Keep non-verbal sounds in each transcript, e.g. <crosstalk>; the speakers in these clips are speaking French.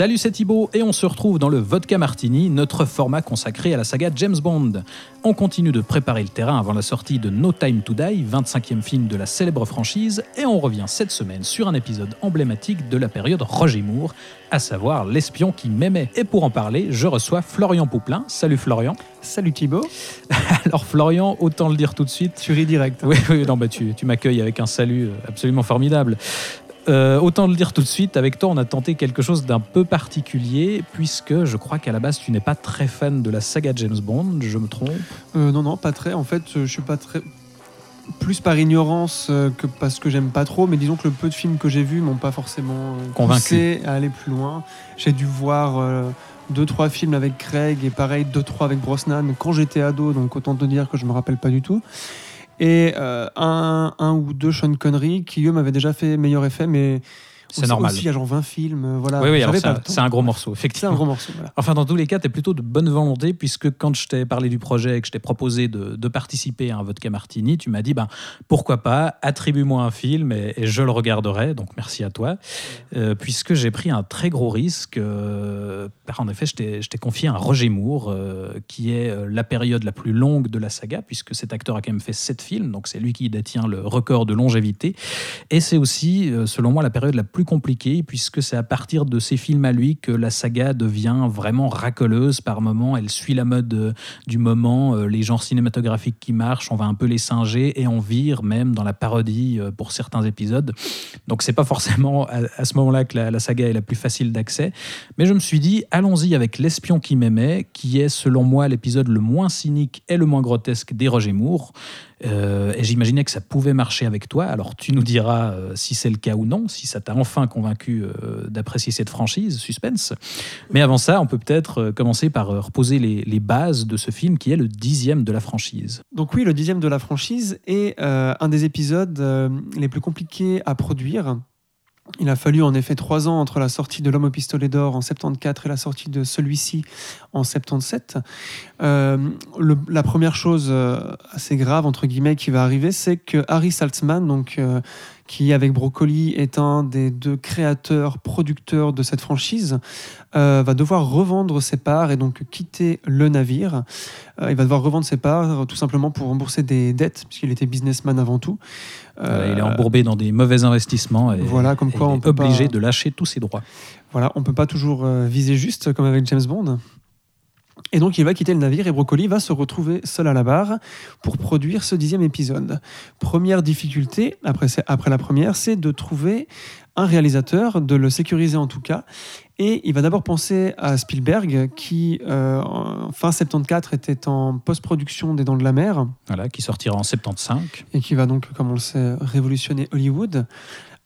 Salut, c'est Thibaut et on se retrouve dans le Vodka Martini, notre format consacré à la saga James Bond. On continue de préparer le terrain avant la sortie de No Time to Die, 25e film de la célèbre franchise, et on revient cette semaine sur un épisode emblématique de la période Roger Moore, à savoir L'espion qui m'aimait. Et pour en parler, je reçois Florian Pouplin. Salut Florian. Salut Thibaut. <laughs> Alors Florian, autant le dire tout de suite. Tu ris direct. hein. Oui, oui, non, bah, tu, tu m'accueilles avec un salut absolument formidable. Euh, autant le dire tout de suite, avec toi, on a tenté quelque chose d'un peu particulier, puisque je crois qu'à la base, tu n'es pas très fan de la saga James Bond, je me trompe. Euh, non, non, pas très. En fait, euh, je suis pas très. Plus par ignorance que parce que j'aime pas trop, mais disons que le peu de films que j'ai vus m'ont pas forcément Convaincu. à aller plus loin. J'ai dû voir euh, deux, trois films avec Craig et pareil, deux, trois avec Brosnan quand j'étais ado, donc autant te dire que je me rappelle pas du tout. Et euh, un, un ou deux Sean Connery qui, eux, m'avaient déjà fait meilleur effet, mais C'est normal. Aussi, il y a genre 20 films. euh, Voilà. oui, oui, c'est un, gros morceau, C'est un effectivement. gros morceau. Voilà. Enfin, dans tous les cas, tu es plutôt de bonne volonté, puisque quand je t'ai parlé du projet et que je t'ai proposé de, de participer à un Vodka Martini, tu m'as dit, ben, pourquoi pas, attribue-moi un film et, et je le regarderai. Donc, merci à toi. Euh, puisque j'ai pris un très gros risque. euh, car en effet, je t'ai confié un Roger Moore, euh, qui est la période la plus longue de la saga, puisque cet acteur a quand même fait sept films. Donc, c'est lui qui détient le record de longévité. Et c'est aussi, selon moi, la période la plus compliquée, puisque c'est à partir de ces films à lui que la saga devient vraiment racoleuse par moments. Elle suit la mode euh, du moment, euh, les genres cinématographiques qui marchent, on va un peu les singer et on vire même dans la parodie euh, pour certains épisodes. Donc c'est pas forcément à, ce moment-là que la saga est la plus facile d'accès. Mais je me suis dit, allons-y avec L'espion qui m'aimait, qui est selon moi l'épisode le moins cynique et le moins grotesque des Roger Moore. Euh, et j'imaginais que ça pouvait marcher avec toi. Alors tu nous diras euh, si c'est le cas ou non, si ça t'a enfin convaincu euh, d'apprécier cette franchise, suspense. Mais avant ça, on peut peut-être commencer par reposer les, bases de ce film qui est le dixième de la franchise. Donc oui, le dixième de la franchise est un des épisodes les plus compliqués à produire. Il a fallu en effet trois ans entre la sortie de L'homme au pistolet d'or en 74 et la sortie de celui-ci en 77. Euh, la première chose euh, assez grave entre guillemets qui va arriver, c'est que Harry Saltzman, donc euh, qui avec Broccoli est un des deux créateurs producteurs de cette franchise, va devoir revendre ses parts et donc quitter le navire. Il va devoir revendre ses parts tout simplement pour rembourser des dettes, puisqu'il était businessman avant tout. Euh, il est embourbé dans des mauvais investissements et, Voilà, comme quoi on est peut obligé pas- de lâcher tous ses droits. Voilà, on peut pas toujours euh, viser juste comme avec James Bond. Et donc il va quitter le navire et Broccoli va se retrouver seul à la barre pour produire ce dixième épisode. Première difficulté, après, après la première, c'est de trouver un réalisateur, de le sécuriser en tout cas. Et il va d'abord penser à Spielberg qui, euh, en fin 74, était en post-production des Dents de la Mer Voilà, qui sortira en 75. et qui va donc, comme on le sait, révolutionner Hollywood.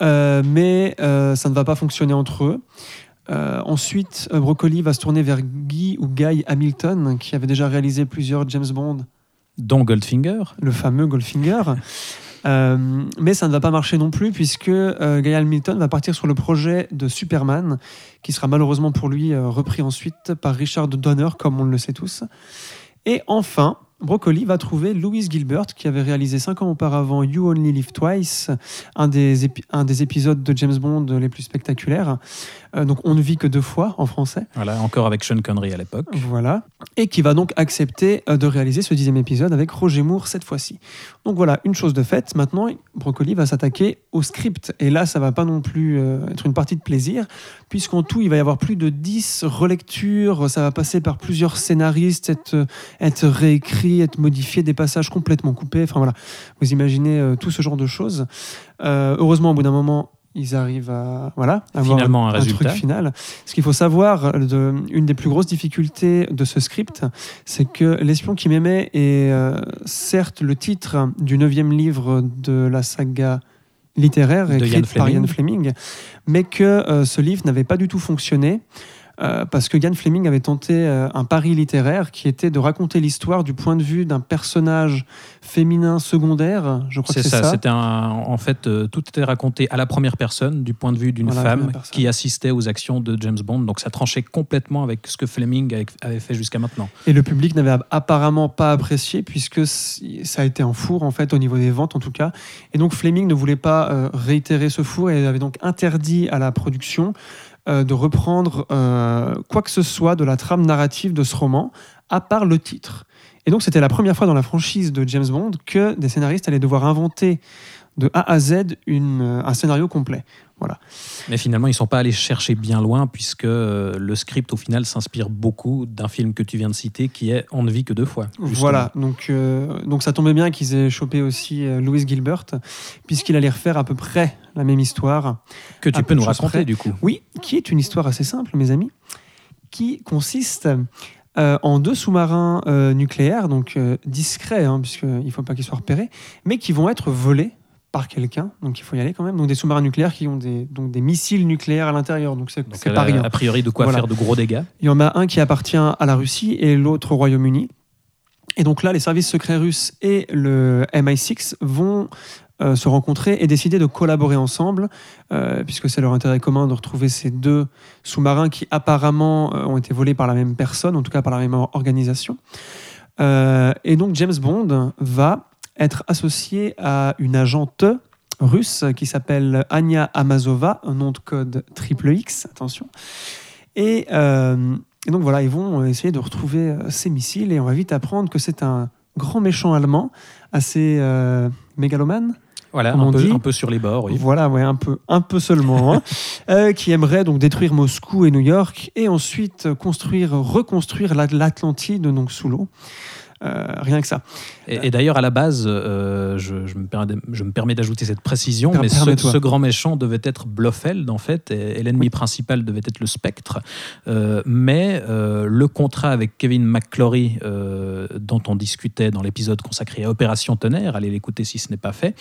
Euh, mais euh, ça ne va pas fonctionner entre eux. Euh, ensuite, Broccoli va se tourner vers Guy ou Guy Hamilton, qui avait déjà réalisé plusieurs James Bond, dont Goldfinger. le fameux Goldfinger. Euh, mais ça ne va pas marcher non plus, puisque euh, Guy Hamilton va partir sur le projet de Superman, qui sera malheureusement pour lui euh, repris ensuite par Richard Donner, comme on le sait tous. Et enfin, Broccoli va trouver Louis Gilbert, qui avait réalisé cinq ans auparavant You Only Live Twice, un des épisodes de James Bond les plus spectaculaires. Euh, donc On ne vit que deux fois en français. Voilà, encore avec Sean Connery à l'époque. Voilà. Et qui va donc accepter euh, de réaliser ce dixième épisode avec Roger Moore cette fois-ci. Donc voilà, une chose de faite. Maintenant, Broccoli va s'attaquer au script. Et là, ça va pas non plus euh, être une partie de plaisir, puisqu'en tout, il va y avoir plus de 10 relectures. Ça va passer par plusieurs scénaristes, être, être réécrit, être modifié, des passages complètement coupés. Enfin voilà, vous imaginez tout ce genre de choses. Euh, heureusement, au bout d'un moment, ils arrivent à voilà avoir Finalement, un résultat. truc final. Ce qu'il faut savoir, de, une des plus grosses difficultés de ce script, c'est que L'espion qui m'aimait est euh, certes le titre du neuvième livre de la saga littéraire écrite par. Ian Fleming, mais que euh, ce livre n'avait pas du tout fonctionné. Euh, parce que Ian Fleming avait tenté euh, un pari littéraire qui était de raconter l'histoire du point de vue d'un personnage féminin secondaire. Je crois que C'est ça, ça. c'était un, en fait, euh, tout était raconté à la première personne, du point de vue d'une Voilà, femme qui assistait aux actions de James Bond. Donc ça tranchait complètement avec ce que Fleming avait- fait jusqu'à maintenant. Et le public n'avait apparemment pas apprécié puisque ça a été un four en fait au niveau des ventes en tout cas. Et donc Fleming ne voulait pas euh, réitérer ce four et avait donc interdit à la production euh, de reprendre euh, quoi que ce soit de la trame narrative de ce roman à part le titre. Et donc c'était la première fois dans la franchise de James Bond que des scénaristes allaient devoir inventer de A à Z une, euh, un scénario complet. Mais finalement, ils ne sont pas allés chercher bien loin, puisque euh, le script, au final, s'inspire beaucoup d'un film que tu viens de citer, qui est On ne vit que deux fois. justement. Voilà, donc, euh, donc ça tombait bien qu'ils aient chopé aussi euh, Louis Gilbert, puisqu'il allait refaire à peu près la même histoire. Que tu peux nous raconter, près. du coup. Oui, qui est une histoire assez simple, mes amis, qui consiste euh, en deux sous-marins euh, nucléaires, donc discrets, hein, puisqu'il ne faut pas qu'ils soient repérés, mais qui vont être volés par quelqu'un, donc il faut y aller quand même. Donc des sous-marins nucléaires qui ont des, donc des missiles nucléaires à l'intérieur, donc c'est pas a, rien. a priori, de quoi Voilà. faire de gros dégâts. Il y en a un qui appartient à la Russie et l'autre au Royaume-Uni. Et donc là, les services secrets russes et le MI6 vont euh, se rencontrer et décider de collaborer ensemble, euh, puisque c'est leur intérêt commun de retrouver ces deux sous-marins qui apparemment euh, ont été volés par la même personne, en tout cas par la même or- organisation. Et donc James Bond va être associé à une agente russe qui s'appelle Anya Amazova, un nom de code triple X, attention. Et, euh, et donc voilà, ils vont essayer de retrouver euh, ces missiles et on va vite apprendre que c'est un grand méchant allemand, assez euh, mégalomane, Voilà, un peu, dit. un peu sur les bords, oui. voilà, ouais, un peu, un peu seulement, hein, <laughs> euh, qui aimerait donc détruire Moscou et New York et ensuite construire, reconstruire l'At- l'Atlantide donc sous l'eau. Euh, rien que ça. Et, et d'ailleurs, à la base, euh, je, je me permets, je me permets d'ajouter cette précision, mais ce, grand méchant devait être Blofeld, en fait, et, et l'ennemi principal devait être le Spectre. Euh, mais le contrat avec Kevin McClory, dont on discutait dans l'épisode consacré à Opération Tonnerre, allez l'écouter si ce n'est pas fait,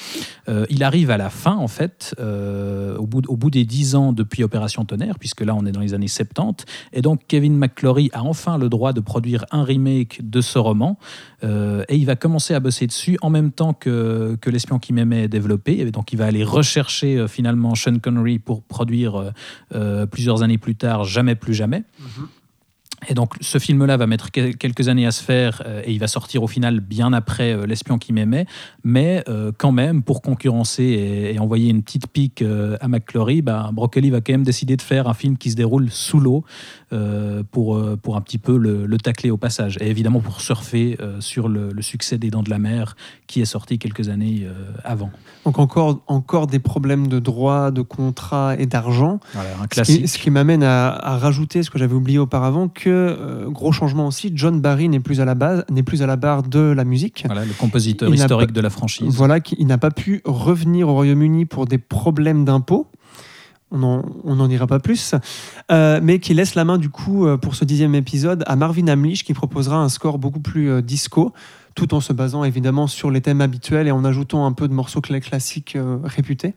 il arrive à la fin, en fait, au, bout, au bout des 10 ans depuis Opération Tonnerre, puisque là, on est dans les années 70, et donc Kevin McClory a enfin le droit de produire un remake de ce roman. Euh, et il va commencer à bosser dessus en même temps que, que L'espion qui m'aimait est développé. Et donc il va aller rechercher euh, finalement Sean Connery pour produire euh, plusieurs années plus tard Jamais plus jamais. Et donc ce film-là va mettre quel- quelques années à se faire et il va sortir au final bien après euh, L'espion qui m'aimait. Mais euh, quand même, pour concurrencer et, et envoyer une petite pique euh, à McClory, bah, Broccoli va quand même décider de faire un film qui se déroule sous l'eau pour, euh, pour un petit peu le, le tacler au passage. Et évidemment pour surfer euh, sur le, le succès des Dents de la Mer qui est sorti quelques années euh, avant. Donc encore, encore des problèmes de droit, de contrat et d'argent. Voilà, un Ce qui, ce qui m'amène à, à rajouter ce que j'avais oublié auparavant, que euh, gros changement aussi, John Barry n'est plus à la base, plus à la barre de la musique. Voilà, le compositeur Il historique pas- de la franchise. Voilà, il n'a pas pu revenir au Royaume-Uni pour des problèmes d'impôts. On n'en dira pas plus, Euh, mais qui laisse la main du coup euh, pour ce dixième épisode à Marvin Hamlish qui proposera un score beaucoup plus euh, disco, tout en se basant évidemment sur les thèmes habituels et en ajoutant un peu de morceaux cla- classiques réputés.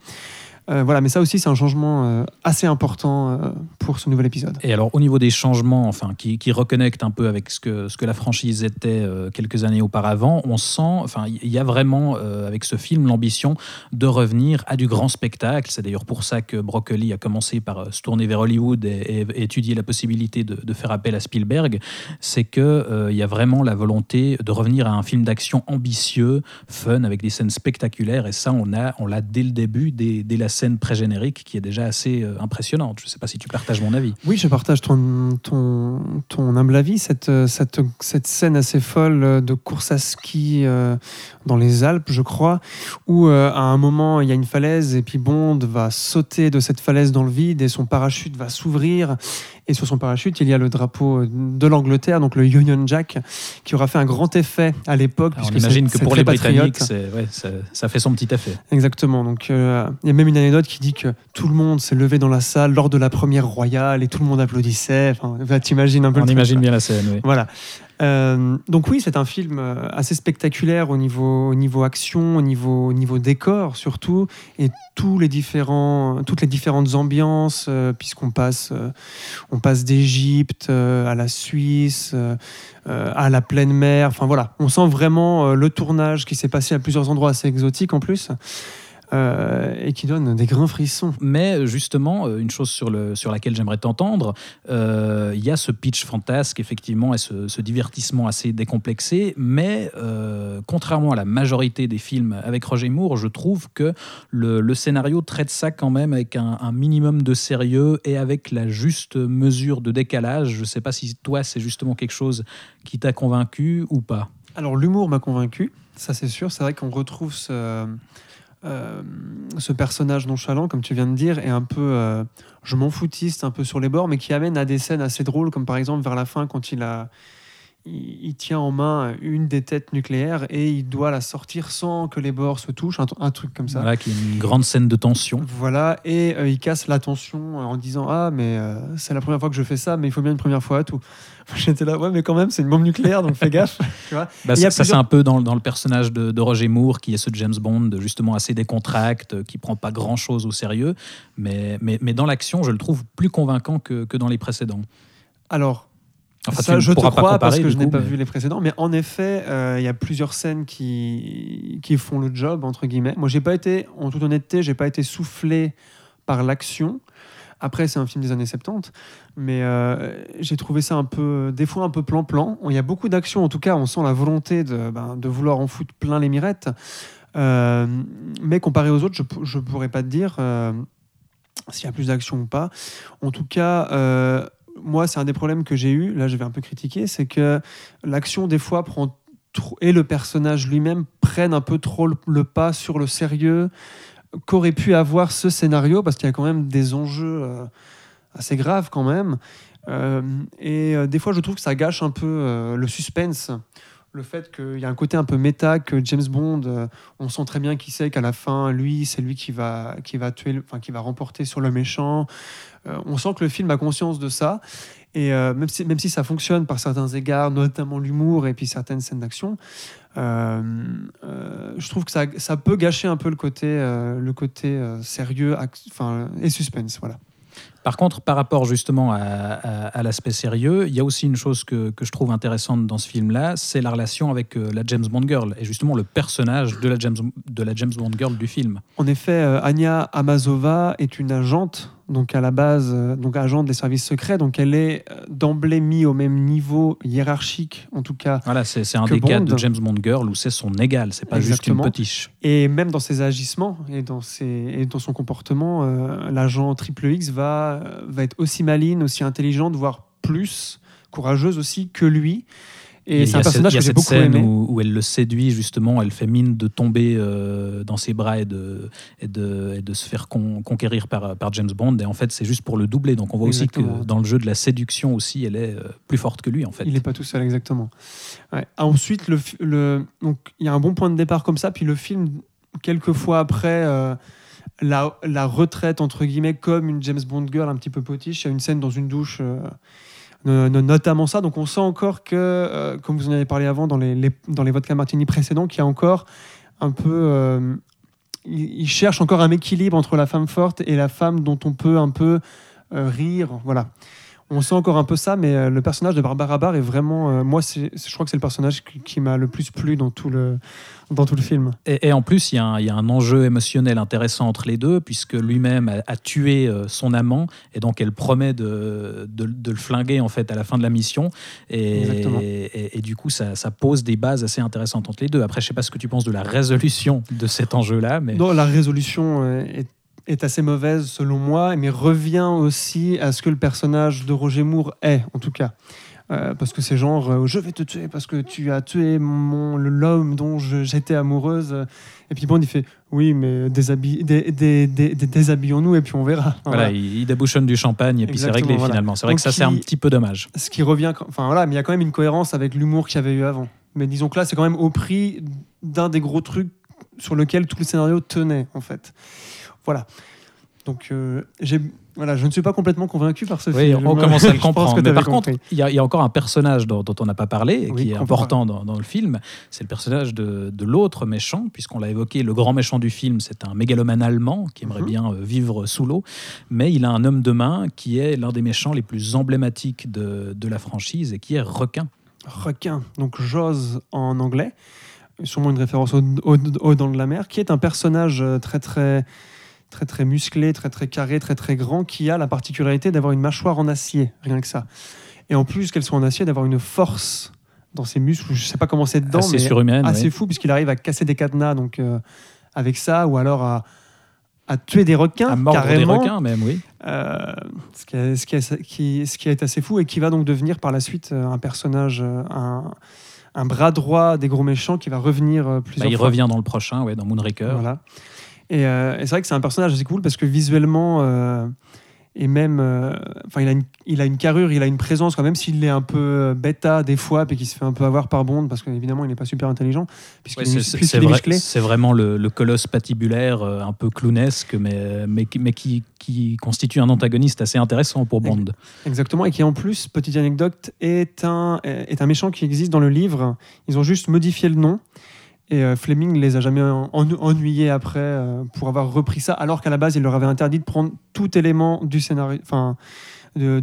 Euh, voilà, mais ça aussi c'est un changement euh, assez important euh, pour ce nouvel épisode. Et alors, au niveau des changements, enfin, qui, reconnectent un peu avec ce que, ce que la franchise était quelques années auparavant, on sent, enfin, il y a vraiment, avec ce film, l'ambition de revenir à du grand spectacle. C'est d'ailleurs pour ça que Broccoli a commencé par se tourner vers Hollywood et, étudier la possibilité de, faire appel à Spielberg. C'est qu'il il y a vraiment la volonté de revenir à un film d'action ambitieux, fun, avec des scènes spectaculaires. Et ça, on a, on l'a dès le début, dès, dès la scène pré-générique, qui est déjà assez euh, impressionnante. Je ne sais pas si tu partages mon avis. Oui, je partage ton, ton, ton humble avis. Cette, euh, cette, cette scène assez folle euh, de course à ski dans les Alpes, je crois, où à un moment il y a une falaise et puis Bond va sauter de cette falaise dans le vide et son parachute va s'ouvrir. Et sur son parachute, il y a le drapeau euh, de l'Angleterre, donc le Union Jack, qui aura fait un grand effet à l'époque. On imagine que pour les. Britanniques, ouais, ça, ça fait son petit effet. Exactement. Donc, euh, il y a même une anecdote qui dit que tout le monde s'est levé dans la salle lors de la première royale et tout le monde applaudissait. Enfin, t'imagines un peu On le imagine bien la scène, oui. Voilà. Euh, donc oui, c'est un film euh, assez spectaculaire au niveau, au niveau action, au niveau, au niveau décor surtout, et toutes les différentes ambiances, euh, puisqu'on passe, passe d'Égypte à la Suisse, à la pleine mer. Enfin voilà, on sent vraiment le tournage qui s'est passé à plusieurs endroits assez exotiques en plus, euh, et qui donne des grands frissons. Mais justement, euh, une chose sur, le, sur laquelle j'aimerais t'entendre, euh, il y a ce pitch fantasque, effectivement, et ce, ce divertissement assez décomplexé, mais euh, contrairement à la majorité des films avec Roger Moore, je trouve que le, le scénario traite ça quand même avec un, un minimum de sérieux et avec la juste mesure de décalage. Je ne sais pas si toi, c'est justement quelque chose qui t'a convaincu ou pas. Alors l'humour m'a convaincu, ça c'est sûr. C'est vrai qu'on retrouve ce, euh, ce personnage nonchalant, comme tu viens de dire, et un peu euh, je m'en foutiste, un peu sur les bords, mais qui amène à des scènes assez drôles, comme par exemple vers la fin quand il a il, tient en main une des têtes nucléaires et il doit la sortir sans que les bords se touchent, un, un truc comme ça. Voilà, qui est une grande scène de tension. Voilà, et euh, il casse l'attention en disant Ah, mais euh, c'est la première fois que je fais ça, mais il faut bien une première fois à tout. <laughs> J'étais là, ouais, mais quand même, c'est une bombe nucléaire, donc fais gaffe. <laughs> tu vois Bah, ça, c'est un peu dans, dans le personnage de, de Roger Moore, qui est ce James Bond, justement assez décontracté, qui prend pas grand chose au sérieux. Mais, mais, mais dans l'action, je le trouve plus convaincant que, que dans les précédents. Alors, Enfin, ça, je te pourras pas crois parce que je n'ai pas mais- vu les précédents, mais en effet, euh, il y a plusieurs scènes qui, qui font le job, entre guillemets. Moi, j'ai pas été, en toute honnêteté, j'ai pas été soufflé par l'action. Après, c'est un film des années 70, mais euh, j'ai trouvé ça un peu, des fois un peu plan-plan. Il y a beaucoup d'action, en tout cas, on sent la volonté de, ben, de vouloir en foutre plein les mirettes. Euh, mais comparé aux autres, je ne pourrais pas te dire s'il y a plus d'action ou pas. En tout cas, moi, c'est un des problèmes que j'ai eu. Là, je vais un peu critiquer, c'est que l'action des fois prend trop, et le personnage lui-même prennent un peu trop le, pas sur le sérieux qu'aurait pu avoir ce scénario, parce qu'il y a quand même des enjeux euh, assez graves quand même. Euh, et euh, des fois, je trouve que ça gâche un peu le suspense. Le fait qu'il y a un côté un peu méta, que James Bond, euh, on sent très bien qui c'est qu'à la fin, lui, c'est lui qui va, qui va tuer, enfin qui va remporter sur le méchant. Euh, on sent que le film a conscience de ça. Et euh, même, si, même si ça fonctionne par certains égards, notamment l'humour et puis certaines scènes d'action, je trouve que ça, ça peut gâcher un peu le côté, le côté sérieux et suspense. Voilà. Par contre, par rapport justement à, l'aspect sérieux, il y a aussi une chose que, que je trouve intéressante dans ce film-là, c'est la relation avec euh, la James Bond Girl, et justement le personnage de la James, de la James Bond Girl du film. En effet, euh, Anya Amazova est une agente, donc à la base, euh, donc agente des services secrets, donc elle est euh, d'emblée mise au même niveau hiérarchique, en tout cas, Voilà, c'est un Que des cas de James Bond Girl où c'est son égal, c'est pas Exactement. juste une potiche. Et même dans ses agissements et dans, ses, et dans son comportement, euh, l'agent Triple X va, va être aussi maline, aussi intelligente, voire plus courageuse aussi que lui. Et il c'est y un a cette- personnage a que j'ai cette beaucoup scène aimé. Où, où elle le séduit justement, elle fait mine de tomber euh, dans ses bras et de, et de, et de se faire con- conquérir par, par James Bond. Et en fait, c'est juste pour le doubler. Donc on voit aussi que dans le jeu de la séduction aussi, elle est euh, plus forte que lui en fait. Il n'est pas tout seul, exactement. Ouais. Ah, Ensuite, le, fi- le, donc, il y a un bon point de départ comme ça, puis le film, quelques fois après, euh, la, la retraite, entre guillemets, comme une James Bond girl un petit peu potiche. Il y a une scène dans une douche, euh, notamment ça. Donc on sent encore que, euh, comme vous en avez parlé avant dans les, dans les vodka martini précédents, qu'il y a encore un peu... euh, il, il cherche encore un équilibre entre la femme forte et la femme dont on peut un peu euh, rire. Voilà on sent encore un peu ça, mais euh, le personnage de Barbara Barr est vraiment. euh, moi, c'est- je crois que c'est le personnage qui, qui m'a le plus plu dans tout le, dans tout le film. Et, et en plus, il y, a un, il y a un enjeu émotionnel intéressant entre les deux, puisque lui-même a, a tué euh, son amant, et donc elle promet de, de- de le flinguer en fait à la fin de la mission. Et, et- et du coup, ça, ça pose des bases assez intéressantes entre les deux. Après, je sais pas ce que tu penses de la résolution de cet enjeu-là, mais Non, la résolution est, est assez mauvaise selon moi, mais revient aussi à ce que le personnage de Roger Moore est, en tout cas. Euh, parce que c'est genre, euh, je vais te tuer parce que tu as tué mon- l'homme dont j'étais amoureuse. Et puis Bond, il fait, oui, mais déshabi- dé- dé- dé- dé- déshabillons-nous et puis on verra. voilà, Voilà. il, il débouchonne du champagne et puis c'est réglé voilà. finalement. C'est vrai Donc que ça, c'est un petit peu dommage. ce qui revient, enfin voilà, mais il y a quand même une cohérence avec l'humour qu'il y avait eu avant. Mais disons que là, c'est quand même au prix d'un des gros trucs sur lequel tout le scénario tenait, en fait. Voilà. Donc, euh, voilà, je ne suis pas complètement convaincu par ce Oui, film. on commence à le <laughs> comprendre. Mais par contre, il y, a- il y a encore un personnage dont, dont on n'a pas parlé et Oui, qui est important dans, dans le film. C'est le personnage de, de l'autre méchant, puisqu'on l'a évoqué. Le grand méchant du film, c'est un mégalomane allemand qui aimerait Mhm. bien euh, vivre sous l'eau. Mais il a un homme de main qui est l'un des méchants les plus emblématiques de, de la franchise et qui est requin. requin, donc Jaws en anglais, sûrement une référence au, au, au Dents de la mer, qui est un personnage euh, très très très très musclé, très très carré, très très grand, qui a la particularité d'avoir une mâchoire en acier, rien que ça. Et en plus qu'elle soit en acier, d'avoir une force dans ses muscles, je sais pas comment c'est dedans, assez mais surhumaine. assez fou puisqu'il arrive à casser des cadenas donc euh, avec ça, ou alors à, à tuer des requins, À mordre des carrément. requins, même, oui. Euh, ce, qui est, ce, qui est, qui, ce qui est assez fou et qui va donc devenir par la suite euh, un personnage, un, un bras droit des gros méchants qui va revenir euh, Bah, plusieurs il fois. revient dans le prochain, ouais, dans Moonraker. Voilà. Et, euh, et c'est vrai que c'est un personnage assez cool parce que visuellement, euh, et même, euh, enfin, il, a une, il a une carrure, il a une présence, quand même s'il est un peu bêta des fois, puis qu'il se fait un peu avoir par Bond, parce qu'évidemment, il n'est pas super intelligent, Ouais, est, c'est- vrai- vraiment le, le colosse patibulaire, un peu clownesque, mais, mais, qui- mais qui, qui constitue un antagoniste assez intéressant pour Bond. Exactement, et qui en plus, petite anecdote, est un, est un méchant qui existe dans le livre. Ils ont juste modifié le nom. Et euh, Fleming les a jamais en- en- ennuyés après euh, pour avoir repris ça, alors qu'à la base, il leur avait interdit de prendre tout élément du scénario, enfin, du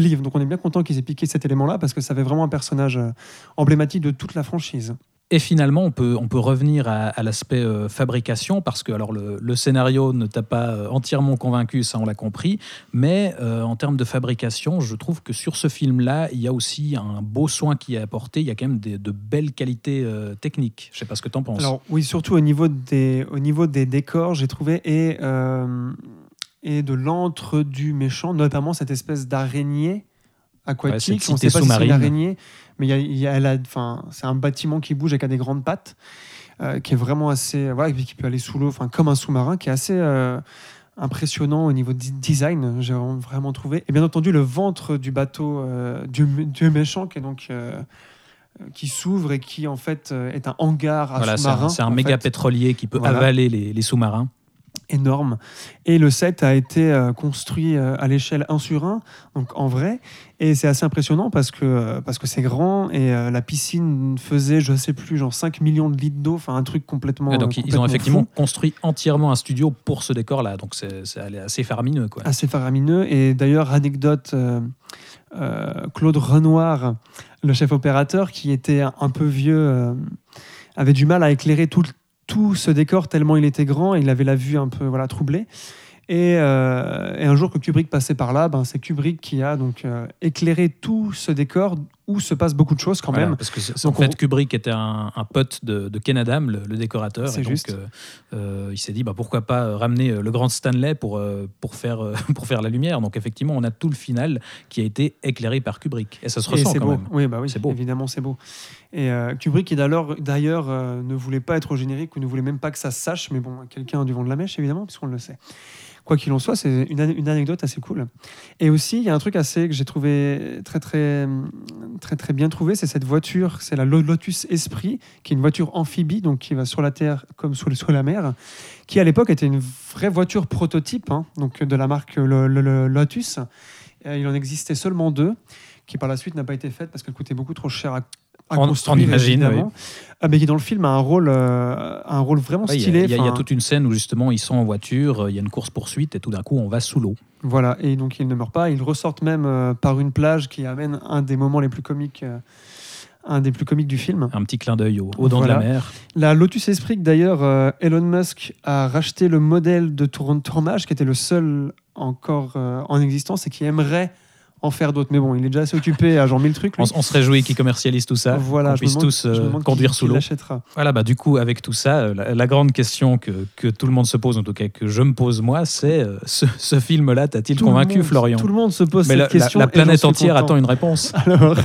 livre. Donc on est bien content qu'ils aient piqué cet élément-là, parce que ça avait vraiment un personnage euh, emblématique de toute la franchise. Et finalement, on peut, on peut revenir à, à l'aspect euh, fabrication, parce que alors, le, le scénario ne t'a pas euh, entièrement convaincu, ça on l'a compris, mais euh, en termes de fabrication, je trouve que sur ce film-là, il y a aussi un beau soin qui est apporté, il y a quand même des- de belles qualités euh, techniques. Je sais pas ce que tu en penses. Alors oui, surtout au niveau des, au niveau des décors, j'ai trouvé, et, et de l'antre du méchant, notamment cette espèce d'araignée aquatique. cette On ne sait pas si c'est une sous-marine. araignée, mais il y a- il y a- elle a- c'est un bâtiment qui bouge avec des grandes pattes, euh, qui est vraiment assez... Voilà, et puis qui peut aller sous l'eau, enfin, comme un sous-marin, qui est assez... euh, impressionnant au niveau design, j'ai vraiment- trouvé. Et bien entendu, le ventre du bateau euh, du, du méchant qui est donc euh, euh, qui s'ouvre et qui en fait euh, est un hangar à Voilà, sous-marin. c'est un méga fait, pétrolier qui peut Voilà. avaler les, les sous-marins. Énorme. Et le set a été euh, construit euh, à l'échelle 1 sur 1, donc en vrai. Et c'est assez impressionnant parce que euh, parce que c'est grand et la piscine faisait, je sais plus, genre 5 millions de litres d'eau, enfin un truc complètement. Et donc, ils ont effectivement fou. construit entièrement un studio pour ce décor-là. Donc, c'est c'est assez faramineux. Quoi. assez faramineux. Et d'ailleurs, anecdote, euh, euh, Claude Renoir, le chef opérateur, qui était un, peu vieux, euh, avait du mal à éclairer tout, le- tout ce décor tellement il était grand et il avait la vue un peu voilà, troublée. Et, euh, et un jour que Kubrick passait par là, ben, c'est Kubrick qui a donc euh, éclairé tout ce décor où se passe beaucoup de choses quand Voilà, même. parce que en on- fait, Kubrick était un, un pote de, de Ken Adam, le, le décorateur. C'est donc, juste. euh, euh, il s'est dit bah, pourquoi pas euh, ramener le grand Stanley pour, pour, faire, <laughs> pour faire la lumière. Donc, effectivement, on a tout le final qui a été éclairé par Kubrick. Et ça se ressent c'est quand beau. même. Oui, bah oui, C'est beau. évidemment, c'est beau. Et euh, Kubrick, qui d'ailleurs, euh, ne voulait pas être au générique ou ne voulait même pas que ça se sache, mais bon, quelqu'un a du vent de la mèche, évidemment, puisqu'on le sait. Quoi qu'il en soit, c'est une, une anecdote assez cool. Et aussi, il y a un truc assez que j'ai trouvé très, très, très, très bien trouvé, c'est cette voiture, c'est la Lo- Lotus Esprit, qui est une voiture amphibie, donc qui va sur la terre comme sur, la mer, qui à l'époque était une vraie voiture prototype, hein, donc de la marque Lotus. Il en existait seulement deux qui par la suite n'a pas été faite parce qu'elle coûtait beaucoup trop cher à, à On- on construire, imagine, évidemment. Ah, mais qui dans le film a un rôle, euh, un rôle vraiment Ouais, stylé. il y a- y toute une scène où justement ils sont en voiture, euh, il y a une course-poursuite et tout d'un coup on va sous l'eau. Voilà, et donc ils ne meurent pas. Ils ressortent même euh, par une plage qui amène un des moments les plus comiques, un des plus comiques du film. Un petit clin d'œil aux, aux dents de la mer. La Lotus Esprit, d'ailleurs, euh, Elon Musk a racheté le modèle de tour- tournage qui était le seul encore euh, en existence et qui aimerait en faire d'autres. Mais bon, il est déjà assez occupé à genre mille trucs. lui. On, on se réjouit qu'ils commercialisent tout ça, voilà, qu'on puisse demande- tous euh, conduire sous l'eau. Voilà, bah, du coup, avec tout ça, la, la grande question que, que tout le monde se pose, en tout cas que je me pose moi, c'est euh, ce, ce film-là t'a-t-il convaincu, monde- Florian Tout le monde se pose Mais la, cette la- question. la j'en planète entière content. attend une réponse. <laughs> Alors,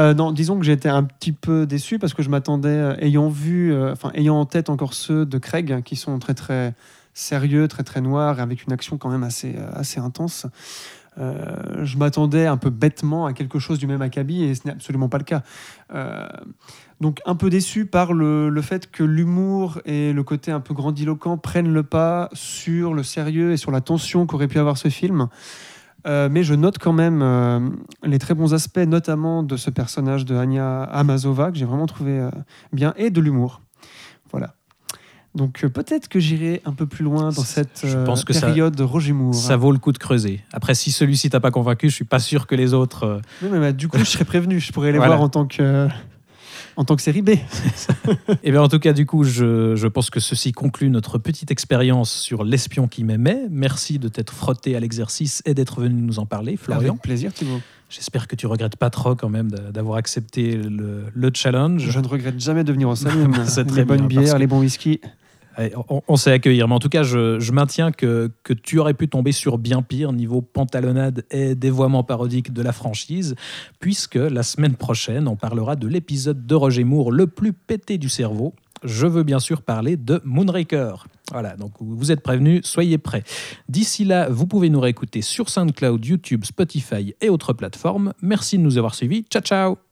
euh, non, disons que j'étais un petit peu déçu parce que je m'attendais, euh, ayant vu, euh, enfin ayant en tête encore ceux de Craig hein, qui sont très très sérieux, très très noirs, et avec une action quand même assez assez intense. Euh, je m'attendais un peu bêtement à quelque chose du même acabit et ce n'est absolument pas le cas. Euh, donc un peu déçu par le, le fait que l'humour et le côté un peu grandiloquent prennent le pas sur le sérieux et sur la tension qu'aurait pu avoir ce film. Euh, mais je note quand même les très bons aspects, notamment de ce personnage de Anya Amazova, que j'ai vraiment trouvé bien, et de l'humour. Voilà. Donc euh, peut-être que j'irai un peu plus loin dans cette Je euh, pense que ça- période de Roger Moore. Ça vaut le coup de creuser. Après, si celui-ci t'a pas convaincu, je suis pas sûr que les autres. euh, Oui, mais bah, du coup, je serais prévenu. Je pourrais les Voilà. voir en tant que, en tant que série B. <laughs> Eh bien, en tout cas, du coup, je, je pense que ceci conclut notre petite expérience sur l'espion qui m'aimait. Merci de t'être frotté à l'exercice et d'être venu nous en parler, Florian. Avec plaisir, Thibaut. J'espère que tu regrettes pas trop quand même d'a- d'avoir accepté le, le challenge. Je ne regrette jamais de venir au salon. <laughs> C'est les très bonnes bien, parce bières, que- les bons whisky. Allez, on, sait accueillir, mais en tout cas, je, je maintiens que, que tu aurais pu tomber sur bien pire niveau pantalonnade et dévoiement parodique de la franchise, puisque la semaine prochaine, on parlera de l'épisode de Roger Moore le plus pété du cerveau. Je veux bien sûr parler de Moonraker. Voilà, donc vous êtes prévenus, soyez prêts. D'ici là, vous pouvez nous réécouter sur SoundCloud, YouTube, Spotify et autres plateformes. Merci de nous avoir suivis. Ciao, ciao